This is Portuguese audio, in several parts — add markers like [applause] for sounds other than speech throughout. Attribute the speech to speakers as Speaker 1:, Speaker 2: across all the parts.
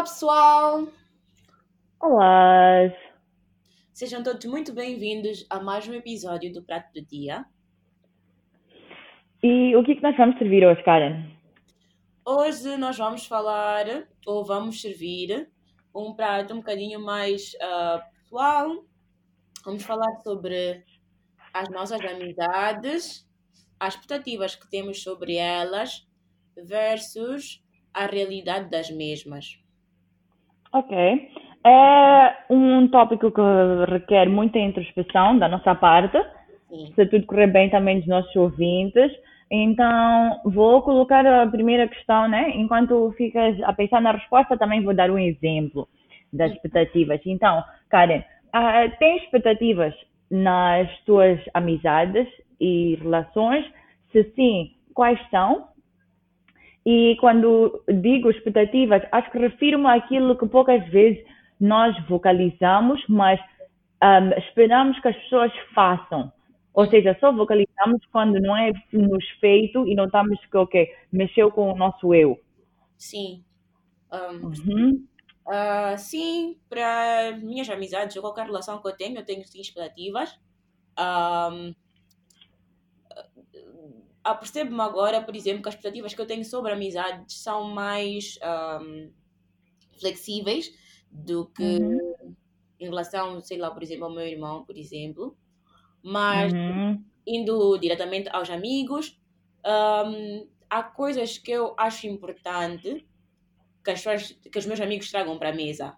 Speaker 1: Olá, pessoal!
Speaker 2: Olá!
Speaker 1: Sejam todos muito bem-vindos a mais um episódio do Prato do Dia.
Speaker 2: E o que é que nós vamos servir hoje, Karen?
Speaker 1: Hoje nós vamos falar, ou vamos servir, um prato um bocadinho mais uh, pessoal. Vamos falar sobre as nossas amizades, as expectativas que temos sobre elas versus a realidade das mesmas.
Speaker 2: Ok. É um tópico que requer muita introspeção da nossa parte, Sim. se tudo correr bem também dos nossos ouvintes. Então, vou colocar a primeira questão, né? Enquanto ficas a pensar na resposta, também vou dar um exemplo das expectativas. Então, Karen, uh, tem expectativas nas tuas amizades e relações? Se sim, quais são? E quando digo expectativas, acho que refiro-me àquilo que poucas vezes nós vocalizamos, mas um, esperamos que as pessoas façam. Ou seja, só vocalizamos quando não é nos feito e notamos que, ok, mexeu com o nosso eu.
Speaker 1: Sim. Um, uhum. uh, sim, para minhas amizades ou qualquer relação que eu tenho, eu tenho sim expectativas. Um, apercebo-me agora, por exemplo, que as expectativas que eu tenho sobre amizades são mais um, flexíveis do que uhum. em relação, sei lá, por exemplo, ao meu irmão, por exemplo. Mas uhum. indo diretamente aos amigos, um, há coisas que eu acho importante que, as que os meus amigos tragam para a mesa.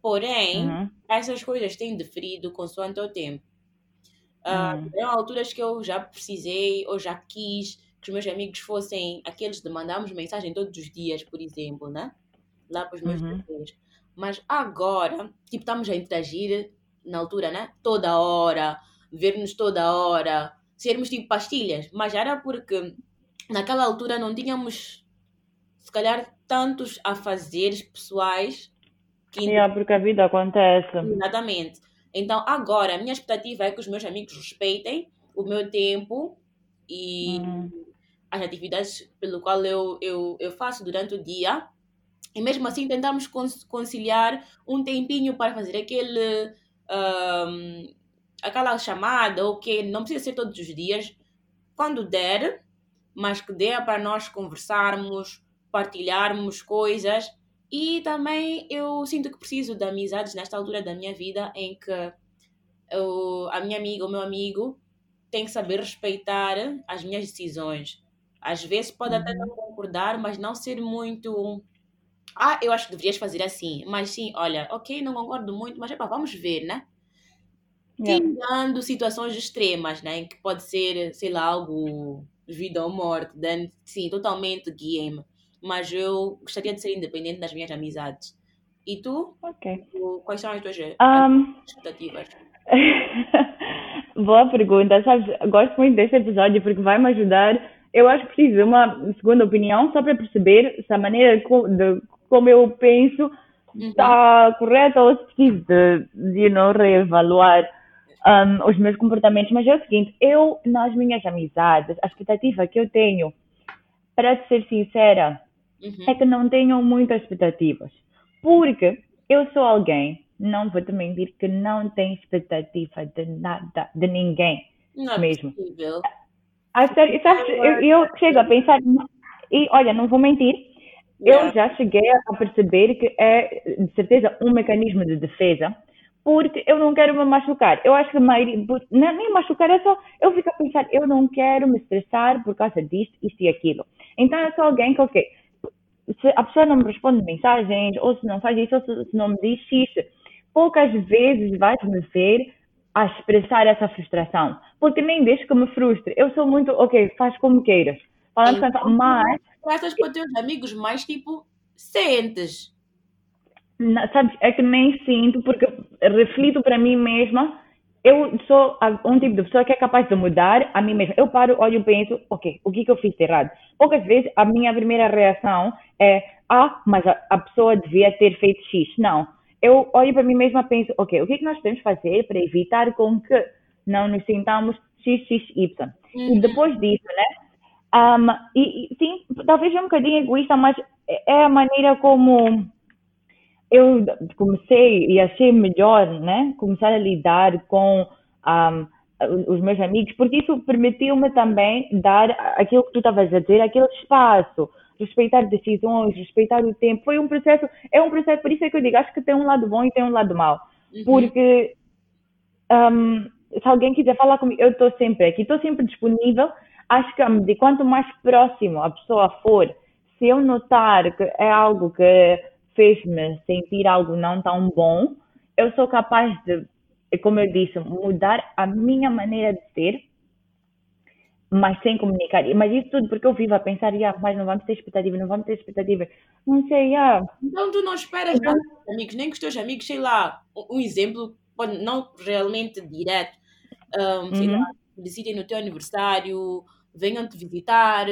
Speaker 1: Porém, uhum. essas coisas têm diferido consoante o tempo. Uh. Eram alturas que eu já precisei ou já quis que os meus amigos fossem aqueles de mandarmos mensagem todos os dias, por exemplo, né? Lá para os meus uhum. Mas agora, tipo, estamos a interagir na altura, né? Toda hora, ver-nos toda hora, sermos tipo pastilhas. Mas era porque naquela altura não tínhamos, se calhar, tantos afazeres pessoais
Speaker 2: que. É, porque a vida acontece.
Speaker 1: Exatamente. Então, agora, a minha expectativa é que os meus amigos respeitem o meu tempo e uhum. as atividades pelo qual eu, eu, eu faço durante o dia. E mesmo assim, tentamos conciliar um tempinho para fazer aquele, um, aquela chamada, ou que não precisa ser todos os dias, quando der, mas que dê para nós conversarmos, partilharmos coisas e também eu sinto que preciso de amizades nesta altura da minha vida em que eu, a minha amiga, o meu amigo, tem que saber respeitar as minhas decisões. Às vezes pode uhum. até não concordar, mas não ser muito. Ah, eu acho que deverias fazer assim. Mas sim, olha, ok, não concordo muito, mas epa, vamos ver, né? Tirando situações extremas, né? Em que pode ser, sei lá, algo vida ou morte, then, sim, totalmente game mas eu gostaria de ser independente das minhas amizades. E tu?
Speaker 2: Ok.
Speaker 1: Quais são as tuas um... expectativas? [laughs]
Speaker 2: Boa pergunta. Sabes, gosto muito deste episódio porque vai me ajudar. Eu acho que preciso de uma segunda opinião só para perceber se a maneira de como eu penso está uhum. correta ou se preciso de, de you know, reevaluar um, os meus comportamentos. Mas é o seguinte, eu, nas minhas amizades, a expectativa que eu tenho, para ser sincera, uhum. é que não tenham muitas expectativas. Porque eu sou alguém, não vou te mentir, que não tem expectativa de nada, de ninguém
Speaker 1: não é
Speaker 2: mesmo.
Speaker 1: Possível.
Speaker 2: A sério, sabes, eu, eu chego a pensar, e olha, não vou mentir, eu já cheguei a perceber que é, de certeza, um mecanismo de defesa, porque eu não quero me machucar. Eu acho que maioria, não, nem machucar, é só, eu fico a pensar, eu não quero me estressar por causa disto, isto e aquilo. Então eu sou alguém que, ok, se a pessoa não me responde mensagens, ou se não faz isso, ou se, se não me diz X, poucas vezes vais me ver a expressar essa frustração. Porque nem deixo que me frustre. Eu sou muito, ok, faz como queiras. Falando então, mas.
Speaker 1: Tratas para teus amigos mais tipo, sentes.
Speaker 2: Não, sabes, é que nem sinto, porque reflito para mim mesma eu sou um tipo de pessoa que é capaz de mudar a mim mesma. Eu paro, olho e penso, ok, o que, que eu fiz de errado? Poucas vezes a minha primeira reação é, ah, mas a, a pessoa devia ter feito X. Não. Eu olho para mim mesma e penso, ok, o que, que nós podemos fazer para evitar com que não nos sintamos XXY? Uhum. E depois disso, né? Um, e, e, sim, talvez é um bocadinho egoísta, mas é a maneira como eu comecei e achei melhor, né? Começar a lidar com um, os meus amigos, porque isso permitiu-me também dar aquilo que tu estavas a dizer, aquele espaço, respeitar decisões, respeitar o tempo. Foi um processo, é um processo, por isso é que eu digo, acho que tem um lado bom e tem um lado mau. Uhum. Porque um, se alguém quiser falar comigo, eu estou sempre aqui, estou sempre disponível. Acho que de quanto mais próximo a pessoa for, se eu notar que é algo que fez-me sentir algo não tão bom, eu sou capaz de como eu disse, mudar a minha maneira de ser, mas sem comunicar. Mas isso tudo porque eu vivo a pensar, ah, mas não vamos ter expectativa, não vamos ter expectativa. Não sei, ah.
Speaker 1: Então tu não esperas então, amigos, nem que os teus amigos, sei lá, um exemplo, não realmente direto, um, sei uhum. lá, decidem no teu aniversário, venham te visitar,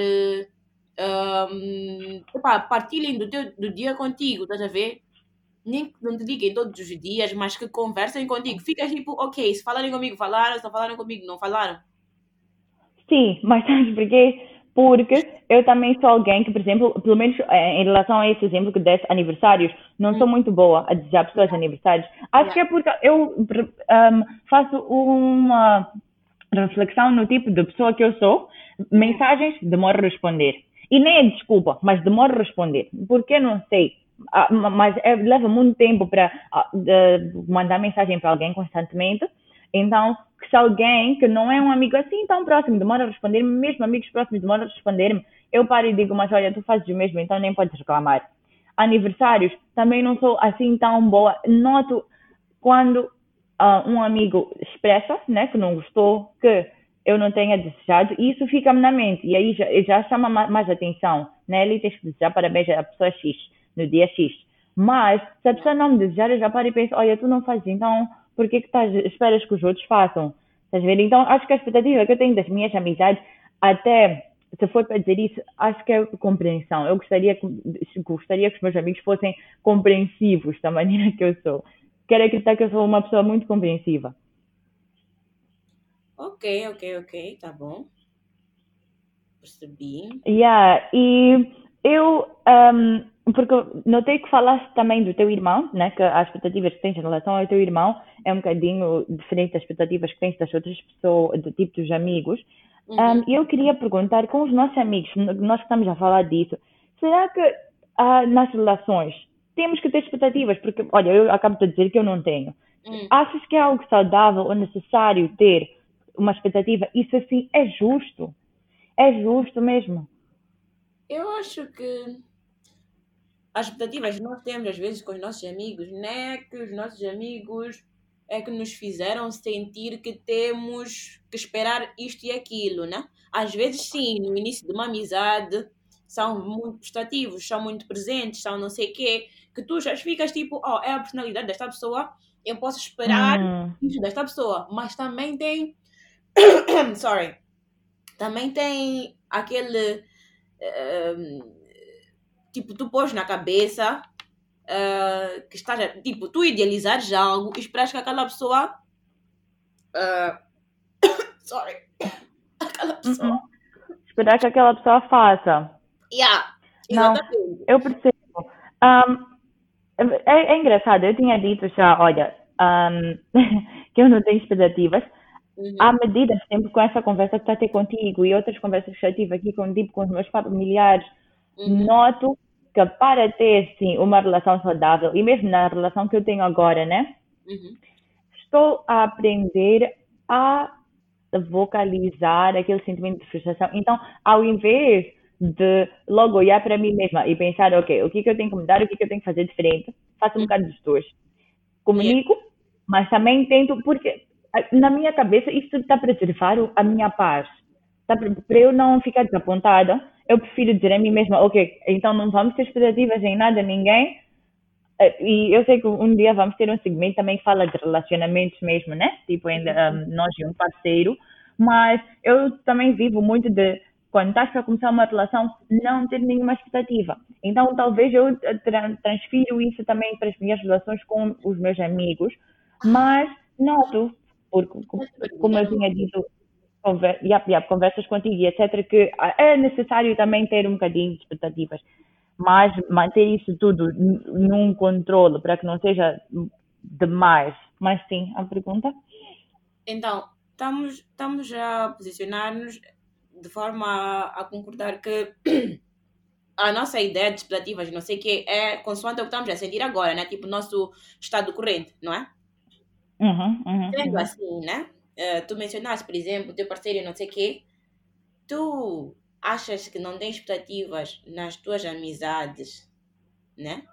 Speaker 1: um, epá, partilhem do, teu, do dia contigo, estás a ver? nem que não te liguem todos os dias, mas que conversem contigo. Ficas tipo, ok, se falarem comigo, falaram, se não falaram comigo, não falaram.
Speaker 2: Sim, [laughs] mas sabes porquê? Porque eu também sou alguém que, por exemplo, pelo menos eh, em relação a esse exemplo que desse aniversários, não hum. sou muito boa a desejar pessoas aniversários. Acho yeah. que é porque eu um, faço uma reflexão no tipo de pessoa que eu sou. Mensagens demoro a responder. E nem é desculpa, mas demoro a responder. Porque não sei ah, mas é, leva muito tempo para ah, mandar mensagem para alguém constantemente. Então, se alguém que não é um amigo assim tão próximo demora a responder-me, mesmo amigos próximos demoram a responder-me, eu paro e digo, mas olha, tu fazes o mesmo, então nem podes reclamar. Aniversários, também não sou assim tão boa. Noto quando uh, um amigo expressa né, que não gostou, que eu não tenha desejado, e isso fica-me na mente, e aí já, já chama mais atenção. Né? Ali tens que desejar parabéns à pessoa X no dia X. Mas, se a pessoa não me desejar, eu já paro e penso, olha, tu não fazes, então por que, estás, esperas que os outros façam? Estás? Então, acho que a expectativa que eu tenho das minhas amizades, até se for para dizer isso, acho que é compreensão. Eu gostaria, gostaria que os meus amigos fossem compreensivos da maneira que eu sou. Quero acreditar que eu sou uma pessoa muito compreensiva.
Speaker 1: Ok, ok, ok, tá bom. Percebi.
Speaker 2: Yeah, e eu um, porque notei que falaste também do teu irmão, né? Que as expectativas que tens em relação ao teu irmão é um bocadinho diferente das expectativas que tens das outras pessoas, do tipo dos amigos. Uhum. Um, eu queria perguntar com os nossos amigos, nós que estamos a falar disso, será que uh, nas relações temos que ter expectativas? Porque, olha, eu acabo de dizer que eu não tenho. Uhum. Achas que é algo saudável ou necessário ter uma expectativa? Isso assim é justo? É justo mesmo?
Speaker 1: Eu acho que as expectativas que nós temos às vezes com os nossos amigos, não é que os nossos amigos é que nos fizeram sentir que temos que esperar isto e aquilo, né? Às vezes sim, no início de uma amizade são muito prestativos, são muito presentes, são não sei quê, que tu já ficas tipo, oh, é a personalidade desta pessoa, eu posso esperar uhum. isso desta pessoa, mas também tem [coughs] sorry, também tem aquele uh, tipo, tu pôs na cabeça uh, que estás, tipo, tu idealizares algo e esperas que aquela pessoa. Uh, [coughs] sorry. [coughs] aquela pessoa. Uhum.
Speaker 2: Esperar que aquela pessoa faça.
Speaker 1: Yeah,
Speaker 2: exatamente. Não, eu percebo. Um, é, é, engraçado, eu tinha dito já, olha, um, [laughs] que eu não tenho expectativas. Uhum. À medida, sempre com essa conversa que está a ter contigo e outras conversas que já tive aqui com, tipo, com os meus familiares, uhum. noto que para ter, sim, uma relação saudável, e mesmo na relação que eu tenho agora, né? Uhum. Estou a aprender a vocalizar aquele sentimento de frustração. Então, ao invés de logo olhar para mim mesma e pensar, ok, o que, que eu tenho que mudar, o que, que eu tenho que fazer diferente, faço um uhum. bocado dos dois. Comunico, mas também tento, porque na minha cabeça isso está a preservar a minha paz. Tá, para eu não ficar desapontada, eu prefiro dizer a mim mesma, ok, então não vamos ter expectativas em nada, ninguém. Eh, e eu sei que um dia vamos ter um segmento também que fala de relacionamentos mesmo, né? Tipo, ainda um, nós e um parceiro. Mas eu também vivo muito de quando estás para começar uma relação, não ter nenhuma expectativa. Então, talvez eu tra transfiro isso também para as minhas relações com os meus amigos, mas noto, porque, como eu tinha dito conver, yep, conversas contigo e etc., que é necessário também ter um bocadinho de expectativas. mas manter isso tudo num controle para que não seja demais. Mas sim, a pergunta?
Speaker 1: Então, estamos, estamos a posicionar-nos de forma a, a concordar que [clears throat] a nossa ideia de expectativas, não sei o que, é consoante o que estamos a sentir agora, né? Tipo, nosso estado corrente, não é?
Speaker 2: Uhum, uhum,
Speaker 1: Sendo
Speaker 2: uhum.
Speaker 1: assim, né? Uh, tu mencionaste, por exemplo, teu parceiro, não sei o quê. Tu achas que não tens expectativas nas tuas amizades, né?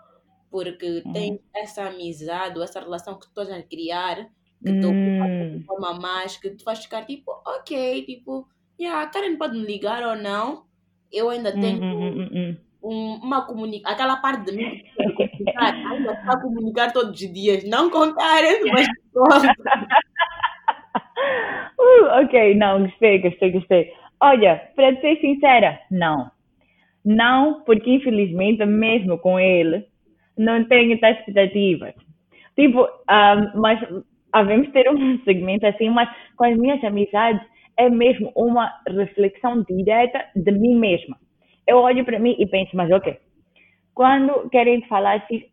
Speaker 1: Porque uhum. tens essa amizade ou essa relação que tu estás a criar que tu hum. forma mais que tu vais ficar tipo, ok, tipo, yeah, a Karen pode me ligar ou não, eu ainda hum, tenho hum, hum, um, uma comunicação, aquela parte de mim que comunicar, ainda está a comunicar todos os dias, não com Karen, mas [laughs]
Speaker 2: uh, ok, não, gostei, gostei, gostei. Olha, para ser sincera, não. Não, porque infelizmente, mesmo com ele, não tenho tais expectativas. Tipo, um, mas havemos ter um [laughs] segmento assim, mas com as minhas amizades é mesmo uma reflexão direta de mim mesma. Eu olho para mim e penso, mas ok, quando querem falar assim,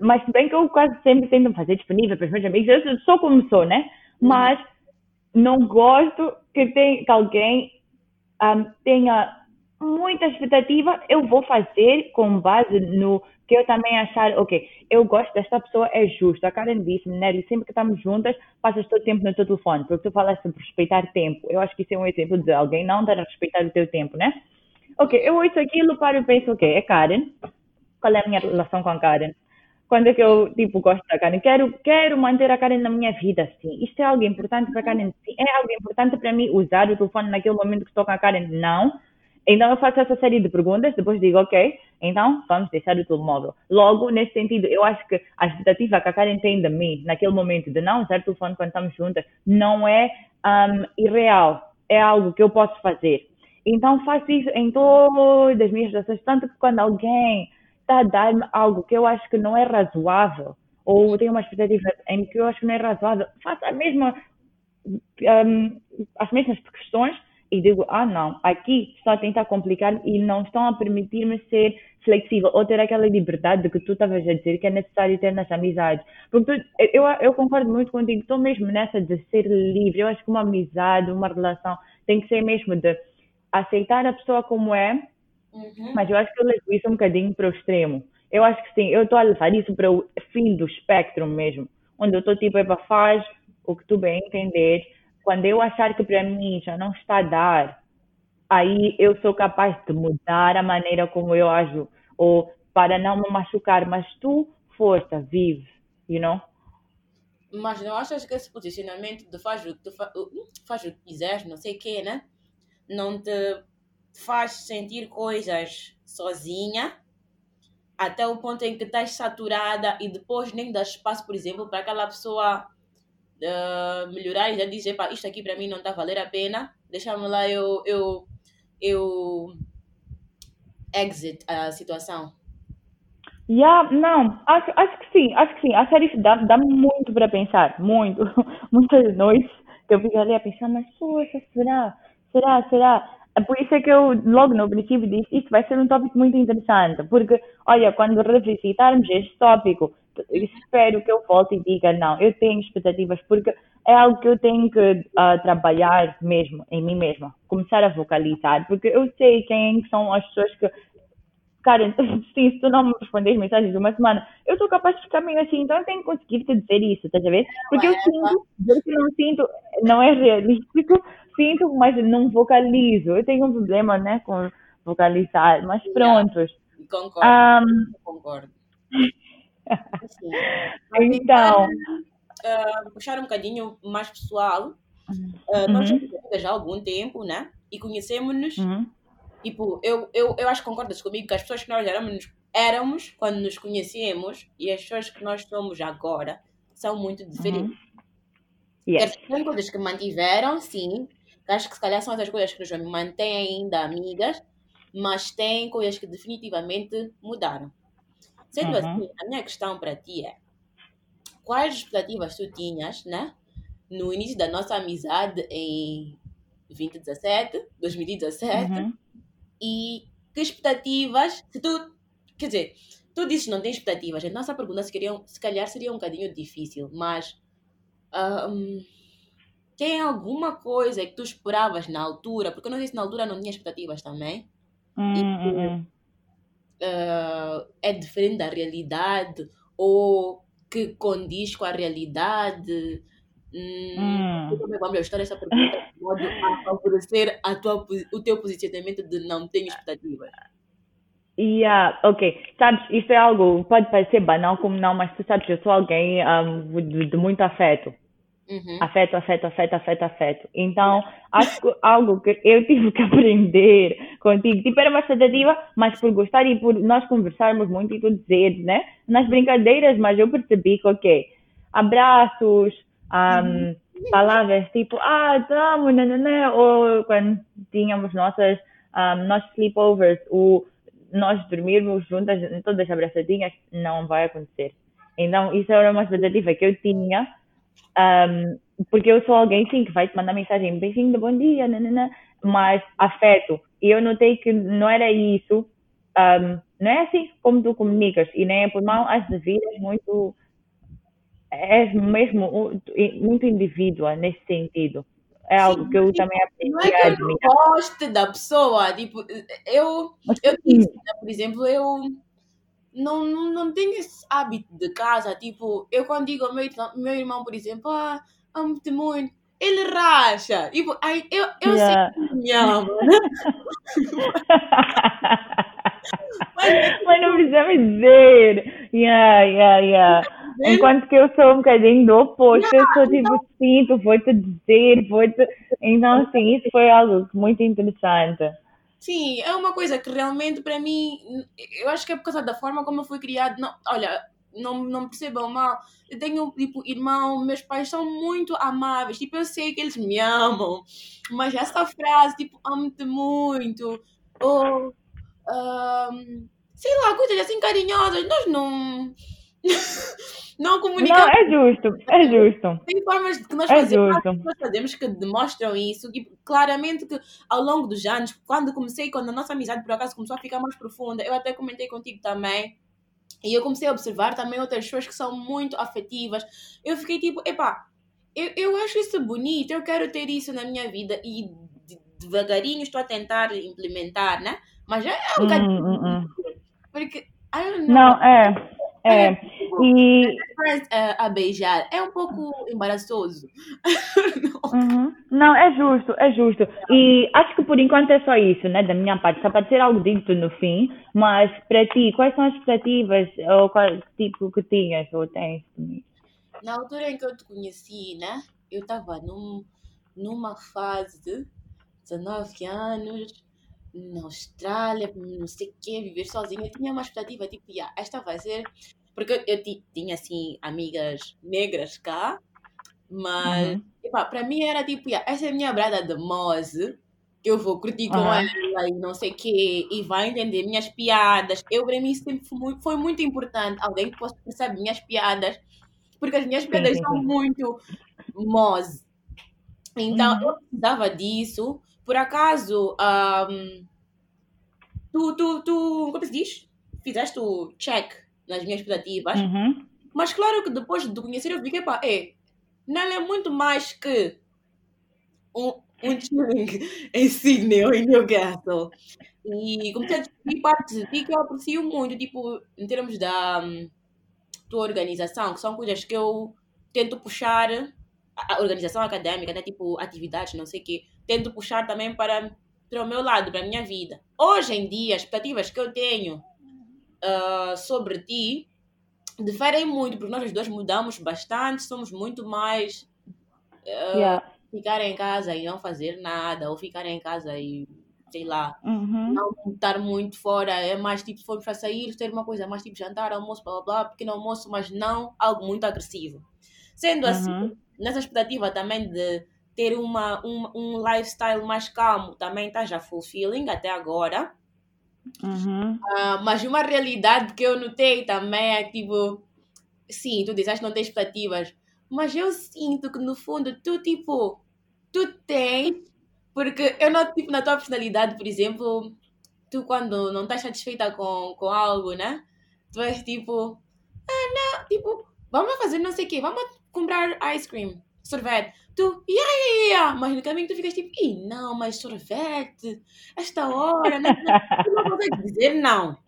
Speaker 2: mas bem que eu quase sempre tento fazer disponível para os meus amigos, eu sou como sou, né? Uhum. Mas não gosto que, tem, que alguém um, tenha muita expectativa, eu vou fazer com base no que eu também achar, ok, eu gosto desta pessoa, é justo. A Karen disse, Nelly, sempre que estamos juntas, passas todo o tempo no teu telefone, porque tu falas sobre respeitar tempo. Eu acho que isso é um exemplo de alguém não dar a respeitar o teu tempo, né? Ok, eu ouço aquilo, paro e penso, ok, é Karen. Qual é a minha relação com a Karen? Quando é que eu, tipo, gosto da Karen? Quero, quero manter a Karen na minha vida, sim. Isto é algo importante para Karen, sim. É algo importante para mim usar o telefone naquele momento que estou com a Karen? Não então eu faço essa série de perguntas, depois digo, ok, então vamos deixar o telemóvel. Logo, nesse sentido, eu acho que a expectativa que a Karen tem de mim, naquele momento, de não usar o telefone quando estamos juntas, não é um, irreal. É algo que eu posso fazer. Então faço isso em todas as minhas relações, tanto que quando alguém está a dar-me algo que eu acho que não é razoável, ou tem uma expectativa em que eu acho que não é razoável, faço a mesma, um, as mesmas questões e digo, ah não, aqui estão a tentar complicar e não estão a permitir-me ser flexível ou ter aquela liberdade que tu estavas a dizer que é necessário ter nas amizades. Porque tu, eu, eu concordo muito contigo, estou mesmo nessa de ser livre. Eu acho que uma amizade, uma relação tem que ser mesmo de aceitar a pessoa como é, uhum. mas eu acho que eu levo isso um bocadinho para o extremo. Eu acho que sim, eu estou a levar isso para o fim do espectro mesmo, onde eu estou tipo, é para faz o que tu bem entender, quando eu achar que para mim já não está a dar, aí eu sou capaz de mudar a maneira como eu ajo, ou para não me machucar, mas tu, força, vive, you know?
Speaker 1: Mas não achas que esse posicionamento de faz o que tu fa faz o que quiseres, não sei o quê, né? Não te faz sentir coisas sozinha até o ponto em que estás saturada e depois nem dá espaço, por exemplo, para aquela pessoa uh, melhorar e já dizer, pá, isto aqui para mim não está a valer a pena, deixa-me lá eu, eu, eu exit a situação.
Speaker 2: Yeah, não, acho, acho que sim, acho que sim. A série dá, dá muito para pensar, muito. [laughs] Muitas noites que eu fico ali a pensar, mas poxa, será? Será? Será? Por isso é que eu, logo no princípio, disse isto vai ser um tópico muito interessante, porque, olha, quando revisitarmos este tópico espero que eu volte e diga, não, eu tenho expectativas, porque é algo que eu tenho que uh, trabalhar mesmo em mim mesma, começar a vocalizar, porque eu sei quem são as pessoas que, cara, [laughs] sim, se tu não me respondes mensagens de uma semana, eu sou capaz de ficar meio assim, então eu tenho que conseguir te dizer isso, estás a ver? Porque eu sinto, eu não sinto, não é realístico, sinto, mas não vocalizo, eu tenho um problema, né, com vocalizar, mas prontos.
Speaker 1: Concordo, um, concordo. [laughs]
Speaker 2: Então.
Speaker 1: Uh, puxar um bocadinho mais pessoal. Uh, nós uhum. já há algum tempo, né? E conhecemos-nos. Uhum. Tipo, eu, eu, eu acho que concordas comigo que as pessoas que nós éramos, éramos quando nos conhecemos e as pessoas que nós somos agora são muito diferentes. Uhum. Yes. Tem coisas que mantiveram, sim. Acho que se calhar são essas coisas que nos mantêm ainda amigas, mas tem coisas que definitivamente mudaram. Sendo uhum. assim, a minha questão para ti é: quais expectativas tu tinhas, né? No início da nossa amizade em 2017, 2017, uhum. e que expectativas, se tu, quer dizer, tu dizes não tens expectativas, então essa pergunta se, queriam, se calhar seria um bocadinho difícil, mas um, tem alguma coisa que tu esperavas na altura? Porque eu não sei se na altura não tinha expectativas também.
Speaker 2: Hum,
Speaker 1: e,
Speaker 2: hum,
Speaker 1: uh, é diferente da realidade ou que condiz com a realidade. Hum,
Speaker 2: hum.
Speaker 1: Que vamos ajustar essa pergunta de modo a favorecer a tua, o teu posicionamento de não tenho expectativas?
Speaker 2: Yeah, ok. Sabes, isso é algo, pode parecer banal como não, mas tu sabes, eu sou alguém um, de, de muito afeto.
Speaker 1: Uhum.
Speaker 2: Afeto, afeto, afeto, afeto, afeto. Então, acho que algo que eu tive que [laughs] aprender contigo, tipo, era uma expectativa, mas por gostar e por nós conversarmos muito e tu dizeres, né? Nas brincadeiras, mas eu percebi que, ok, abraços, um, palavras tipo, ah, te amo, nananã, ou quando tínhamos nossas, um, nossos sleepovers, o nós dormirmos juntas, todas abraçadinhas, não vai acontecer. Então, isso era uma expectativa que eu tinha, um, porque eu sou alguém, sim, que vai te mandar mensagem, beijinho bom dia, nanana, mas afeto. E eu notei que não era isso, um, não é assim como tu comunicas, e nem é por mal, as devidas muito, és mesmo muito indivídua nesse sentido. É algo Sim, que eu tipo, também aprendi
Speaker 1: não é que eu não goste da pessoa, tipo, eu, eu disse, por exemplo, eu não, não, não tenho esse hábito de casa, tipo, eu quando digo ao meu, meu irmão, por exemplo, ah, amo-te muito, ele racha, tipo, ai, eu, eu yeah. sei que me ama,
Speaker 2: mas, [laughs] mas não precisa me dizer, yeah, yeah, yeah. Enquanto que eu sou um bocadinho do oposto, eu sou tipo, sim, tu vou-te dizer, vou-te. Então, assim, isso foi algo muito interessante.
Speaker 1: Sim, é uma coisa que realmente para mim, eu acho que é por causa da forma como eu fui criado. Não, olha, não, não percebam mal. Eu tenho, tipo, irmão, meus pais são muito amáveis. Tipo, eu sei que eles me amam. Mas essa frase, tipo, amo-te muito. Ou, um, sei lá, coisas assim carinhosas. Nós não [laughs] não comunicamos.
Speaker 2: Não, é justo, é justo.
Speaker 1: Tem formas que nós, é fazemos, que nós fazemos que demonstram isso e claramente que ao longo dos anos, quando comecei, quando a nossa amizade por acaso começou a ficar mais profunda, eu até comentei contigo também, e eu comecei a observar também outras pessoas que são muito afetivas. Eu fiquei tipo, epá, eu, eu acho isso bonito, eu quero ter isso na minha vida e devagarinho estou a tentar implementar, né? Mas é um bocadinho. Hum, hum, hum. Porque,
Speaker 2: não, é. É, e...
Speaker 1: A, beijar é um pouco embaraçoso. [laughs]
Speaker 2: Uhum. Não, é justo, é justo. E acho que por enquanto é só isso, né, da minha parte. Só pode ser algo dito no fim, mas para ti, quais são as expectativas ou qual tipo que tinhas ou tens?
Speaker 1: Na altura em que eu te conheci, né, eu estava num, numa fase de 19 anos, na Austrália, não sei o quê, viver sozinha. Eu tinha uma expectativa, tipo, yeah, esta vai ser. Porque eu, eu tinha, assim, amigas negras cá, mas, uhum. para mim era tipo, yeah, essa é a minha brada de Mose, que eu vou curtir com uhum. ela e não sei o quê, e vai entender minhas piadas. Eu, para mim, sempre foi muito, foi muito importante alguém que possa perceber minhas piadas, porque as minhas piadas sim, sim, sim. são muito Mose. Então, uhum. eu precisava disso por acaso, um, tu, tu, tu, como se diz? Fizeste o check nas minhas expectativas.
Speaker 2: Uhum.
Speaker 1: Mas claro que depois de conhecer eu vi que, pá, é, não é muito mais que um, um chilling [laughs] em Sydney ou em Newcastle. E comecei a descobrir partes de ti que eu aprecio muito, tipo, em termos da um, tua organização, que são coisas que eu tento puxar a organização acadêmica, né? tipo atividades, não sei o quê, tento puxar também para, para o meu lado, para a minha vida. Hoje em dia, as expectativas que eu tenho uh, sobre ti diferem muito, porque nós os dois mudamos bastante, somos muito mais uh,
Speaker 2: yeah.
Speaker 1: ficar em casa e não fazer nada, ou ficar em casa e sei lá,
Speaker 2: uhum.
Speaker 1: não estar muito fora, é mais tipo, se formos para sair, ter uma coisa mais tipo jantar, almoço, blá blá blá, pequeno almoço, mas não algo muito agressivo. Sendo assim, uhum. assim, nessa expectativa também de ter uma, um, um lifestyle mais calmo, também está já fulfilling até agora.
Speaker 2: Uhum.
Speaker 1: Uh, mas uma realidade que eu notei também é tipo, sim, tu dizes que não tens expectativas, mas eu sinto que no fundo tu tipo, tu tens, porque eu noto tipo na tua personalidade, por exemplo, tu quando não estás satisfeita com, com algo, né? Tu és tipo, ah, não, tipo, vamos fazer não sei o quê, vamos comprar ice cream, sorvete. Tu, yeah, yeah, yeah, mas no caminho tu ficas tipo, Ih, não, mas sorvete, esta hora, né? tu não consegues dizer não.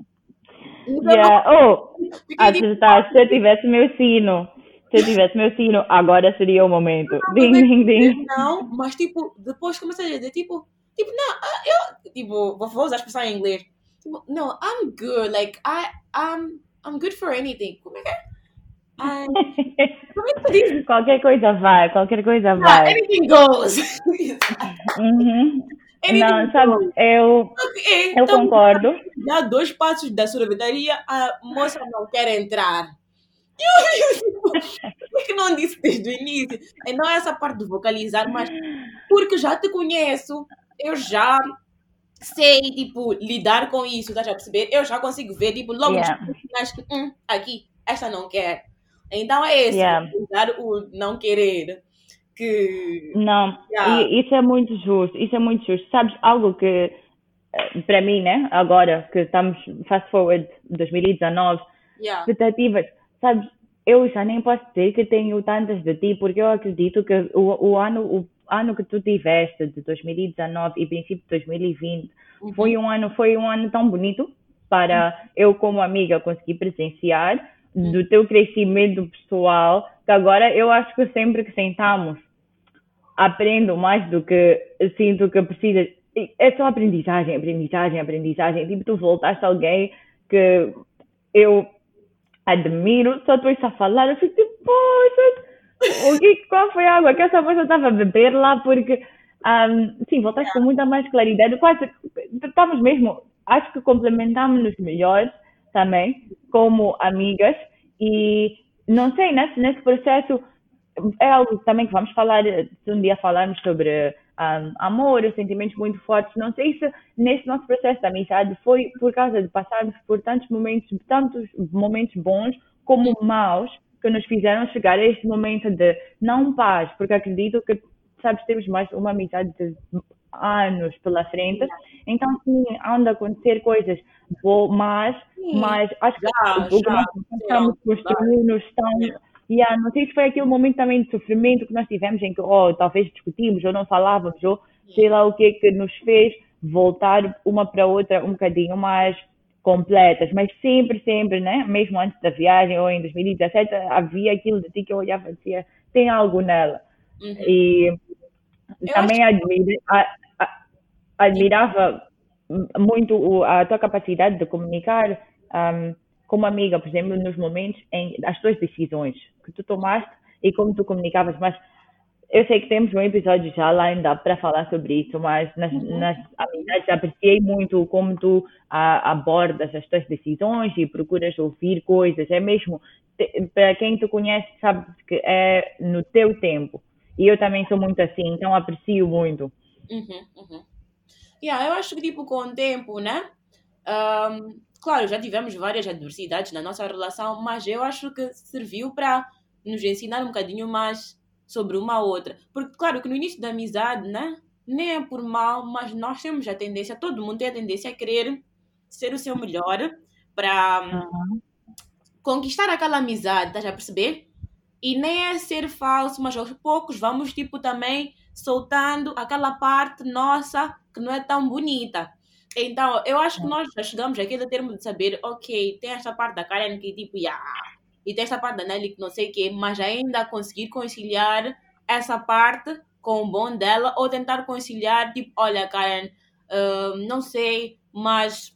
Speaker 2: Então, yeah. Oh, tipo, se eu tivesse meu sino, se eu [laughs] tivesse meu sino, agora seria o momento. Não, ding, ding, ding.
Speaker 1: Não, mas tipo, depois começa a dizer, tipo, tipo, não, ah, eu, tipo, vou usar a expressão em inglês. Tipo, no, I'm good, like, I, I'm, I'm good for anything. Como é que é? [laughs]
Speaker 2: qualquer coisa vai, qualquer coisa vai.
Speaker 1: anything goes.
Speaker 2: uhum. [laughs] Não, sabe, eu, okay, eu então, concordo.
Speaker 1: Dá dois passos da sorveteria, a moça não quer entrar. [laughs] Por que não disse desde o início? E não é essa parte de vocalizar, mas porque já te conheço, eu já sei, tipo, lidar com isso, tá a perceber? Eu já consigo ver, tipo, logo yeah. que, hum, aqui, esta não quer. Então é esse, yeah. o não querer. Que,
Speaker 2: não, yeah. isso é muito justo, isso é muito justo. Sabes, algo que eh, para mim, né, agora que estamos fast forward 2019, yeah. expectativas, sabes, eu já nem posso dizer que tenho tantas de ti, porque eu acredito que o, o ano, o ano que tu tiveste de 2019 e princípio de 2020 uhum. foi um ano, foi um ano tão bonito para uhum. eu como amiga conseguir presenciar do teu crescimento pessoal, que agora eu acho que sempre que sentamos aprendo mais do que sinto que precisa. É só aprendizagem, aprendizagem, aprendizagem. Tipo, tu voltaste a alguém que eu admiro, só tu a falar, eu fico tipo, poxa, o que, qual foi a água que essa moça estava a beber lá? Porque, um, sim, voltaste com muita mais claridade. Quase, estávamos mesmo, acho que complementámos-nos melhor também, como amigas, e não sei, nesse, nesse processo é algo também que vamos falar, se um dia falarmos sobre um, amor, sentimentos muito fortes, não sei se nesse nosso processo de amizade foi por causa de passarmos por tantos momentos, tantos momentos bons como maus, que nos fizeram chegar a este momento de não paz, porque acredito que, sabes, temos mais uma amizade de anos pela frente. Então, sim, anda a acontecer coisas boas, mas acho que já, o que nós estamos construindo estão. Yeah, não sei se foi aquele momento também de sofrimento que nós tivemos em que oh, talvez discutimos ou não falávamos ou sei lá o que que nos fez voltar uma para outra um bocadinho mais completas, mas sempre, sempre, né? Mesmo antes da viagem ou em 2017 havia aquilo de ti que eu olhava e dizia tem algo nela. Uhum. E eu também acho... admiro, admirava muito a tua capacidade de comunicar um, como amiga, por exemplo, nos momentos em as tuas decisões que tu tomaste e como tu comunicavas, mas eu sei que temos um episódio já lá ainda para falar sobre isso, mas nas, uhum. nas amizades apreciei muito como tu a, abordas as tuas decisões e procuras ouvir coisas. É mesmo, para quem te conhece, sabe que é no teu tempo. E eu também sou muito assim, então aprecio muito.
Speaker 1: Uhum, uhum. Yeah, eu acho que, tipo, com o tempo, né? Um, claro, já tivemos várias adversidades na nossa relação, mas eu acho que serviu para nos ensinar um bocadinho mais sobre uma outra. Porque, claro, que no início da amizade, né? Nem é por mal, mas nós temos a tendência, todo mundo tem a tendência a querer ser o seu melhor para uhum. conquistar aquela amizade, estás a perceber? E nem é ser falso, mas aos poucos vamos, tipo, também soltando aquela parte nossa que não é tão bonita. Então, eu acho que nós já chegamos aqui a termo de saber, ok, tem esta parte da Karen que tipo, yeah, e tem esta parte da Nelly que não sei o quê, mas ainda conseguir conciliar essa parte com o bom dela ou tentar conciliar, tipo, olha, Karen, uh, não sei, mas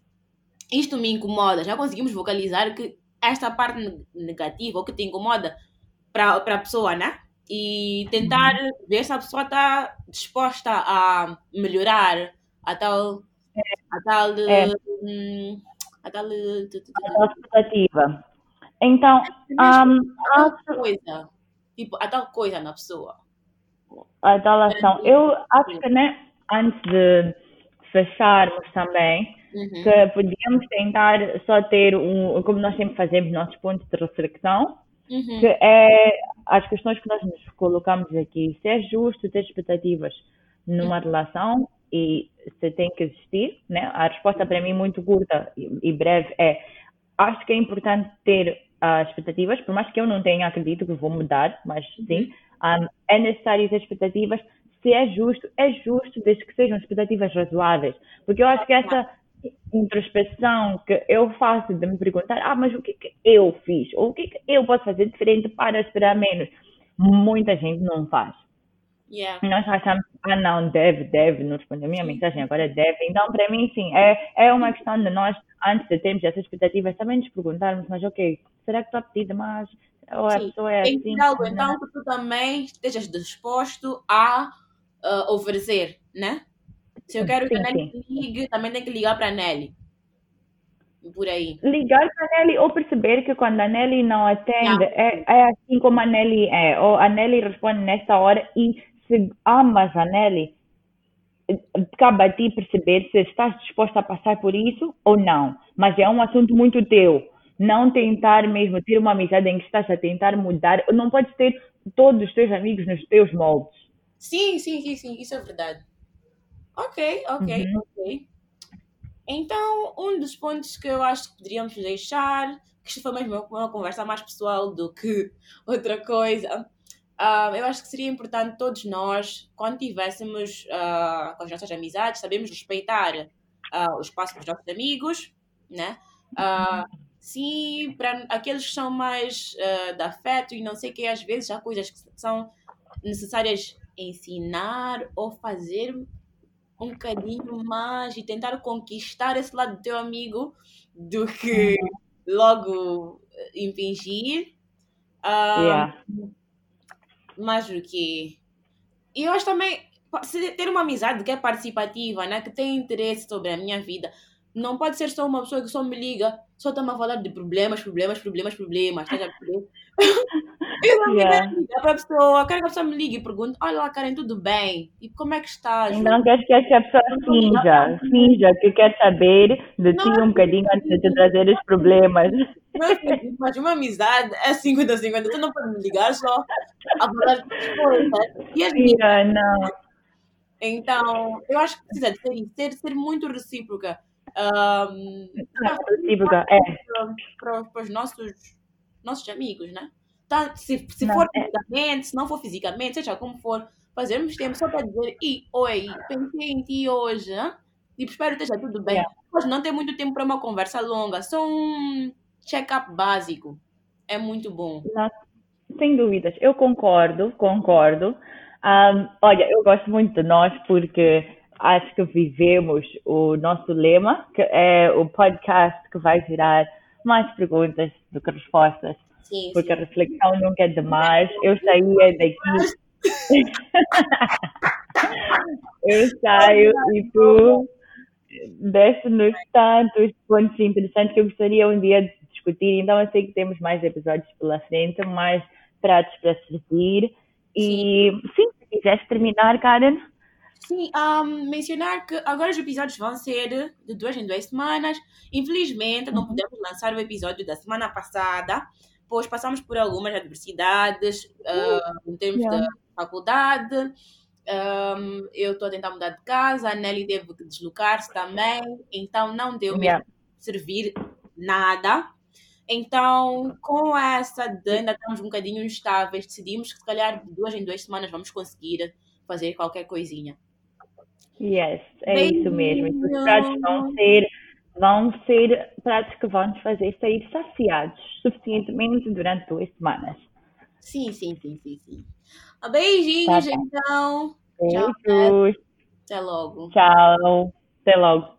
Speaker 1: isto me incomoda. Já conseguimos vocalizar que esta parte negativa ou que te incomoda para a pessoa, né? e tentar uhum. ver se a pessoa está disposta a melhorar a tal a tal é. hum, a tal,
Speaker 2: expectativa então um,
Speaker 1: a tal coisa tipo a tal coisa na pessoa
Speaker 2: a tal ação eu acho que né antes de fecharmos também uhum. que podíamos tentar só ter um como nós sempre fazemos nossos pontos de reflexão Uhum. Que é as questões que nós nos colocamos aqui. Se é justo ter expectativas numa uhum. relação e se tem que existir, né? A resposta para mim muito curta e breve é acho que é importante ter uh, expectativas, por mais que eu não tenha acredito que vou mudar, mas sim, um, é necessário ter expectativas. Se é justo, é justo desde que sejam expectativas razoáveis, porque eu acho que essa introspeção que eu faço de me perguntar, ah, mas o que, que eu fiz? Ou o que, que eu posso fazer diferente para esperar menos? Muita gente não faz.
Speaker 1: Yeah.
Speaker 2: Nós achamos, ah não, deve, deve, não respondeu a minha mensagem, agora deve. Então, para mim, sim, é, é uma questão de nós, antes de termos essas expectativas, também nos perguntarmos, mas ok, será que estou a pedir demais? Ou a pessoa é assim?
Speaker 1: Tem algo, então, que tu também estejas disposto a uh, oferecer, né? Se eu quero sim, que a Nelly ligue, também tem que ligar para a Nelly. Por aí.
Speaker 2: Ligar para a Nelly ou perceber que quando a Nelly não atende, é, é assim como a Nelly é. Ou a Nelly responde nesta hora e se amas a Nelly, cabe a ti perceber se estás disposta a passar por isso ou não. Mas é um assunto muito teu. Não tentar mesmo ter uma amizade em que estás a tentar mudar. Não podes ter todos os teus amigos nos teus moldes.
Speaker 1: Sim, sim, sim, sim. Isso é verdade. Ok, ok, uhum. ok. Então, um dos pontos que eu acho que poderíamos deixar, que isto foi mesmo uma conversa mais pessoal do que [laughs] outra coisa, Uh, eu acho que seria importante todos nós, quando tivéssemos uh, com as nossas amizades, sabemos respeitar uh, o espaço dos nossos amigos, né? sim, para aqueles que são mais de afeto e não sei o que, às vezes há coisas que são necessárias ensinar ou fazer um bocadinho mais e tentar conquistar esse lado do teu amigo do que logo impingir.
Speaker 2: Yeah
Speaker 1: mais do que. E eu acho também ter uma amizade que é participativa, né? que tem interesse sobre a minha vida. Não pode ser só uma pessoa que só me liga, só está a falar de problemas, problemas, problemas, problemas. Tá [laughs] eu não yeah. para a pessoa, quero que a pessoa me ligue e pergunte: Olha lá, Karen, tudo bem? E como é que estás?
Speaker 2: Não queres que a pessoa finja, finja que quer saber de ti um bocadinho antes de te trazer os problemas.
Speaker 1: Mas, mas uma amizade é 50-50. Tu não pode me ligar só a falar de coisas. E as
Speaker 2: yeah, não.
Speaker 1: Então, eu acho que precisa de ser, ser, ser muito recíproca. Um,
Speaker 2: é.
Speaker 1: Para, para os nossos, nossos amigos, né? Tá, se se não, for é. fisicamente, se não for fisicamente, seja como for, fazermos tempo só para dizer: e, oi, pensei em ti hoje, hein? tipo, espero que esteja tudo bem. Yeah. Mas não tem muito tempo para uma conversa longa, só um check-up básico. É muito bom.
Speaker 2: sem dúvidas, eu concordo, concordo. Um, olha, eu gosto muito de nós porque acho que vivemos o nosso lema, que é o podcast que vai virar mais perguntas do que respostas.
Speaker 1: Sim,
Speaker 2: porque
Speaker 1: sim.
Speaker 2: a reflexão nunca é demais. Eu saía daqui. [laughs] eu saio e tu desce-nos tantos pontos interessantes que eu gostaria um dia de discutir. Então, eu sei que temos mais episódios pela frente, mais pratos para servir. E, sim se quiseres terminar, Karen.
Speaker 1: Sim, um, mencionar que agora os episódios vão ser de duas em duas semanas. Infelizmente, não uhum. podemos lançar o episódio da semana passada, pois passamos por algumas adversidades uh, em termos yeah. de faculdade. Um, eu estou a tentar mudar de casa, a Nelly teve que deslocar-se também, então não deu yeah. mesmo servir nada. Então, com essa de ainda estamos um bocadinho instáveis, decidimos que se calhar de duas em duas semanas vamos conseguir fazer qualquer coisinha.
Speaker 2: Yes, é Bem, isso mesmo. Os pratos vão ser, vão ser pratos que vão nos fazer sair saciados suficientemente durante duas semanas.
Speaker 1: Sim, sim, sim, sim, sim. Beijinhos, tá, tá. então.
Speaker 2: Beijos.
Speaker 1: Tchau. Até logo.
Speaker 2: Tchau. Até logo.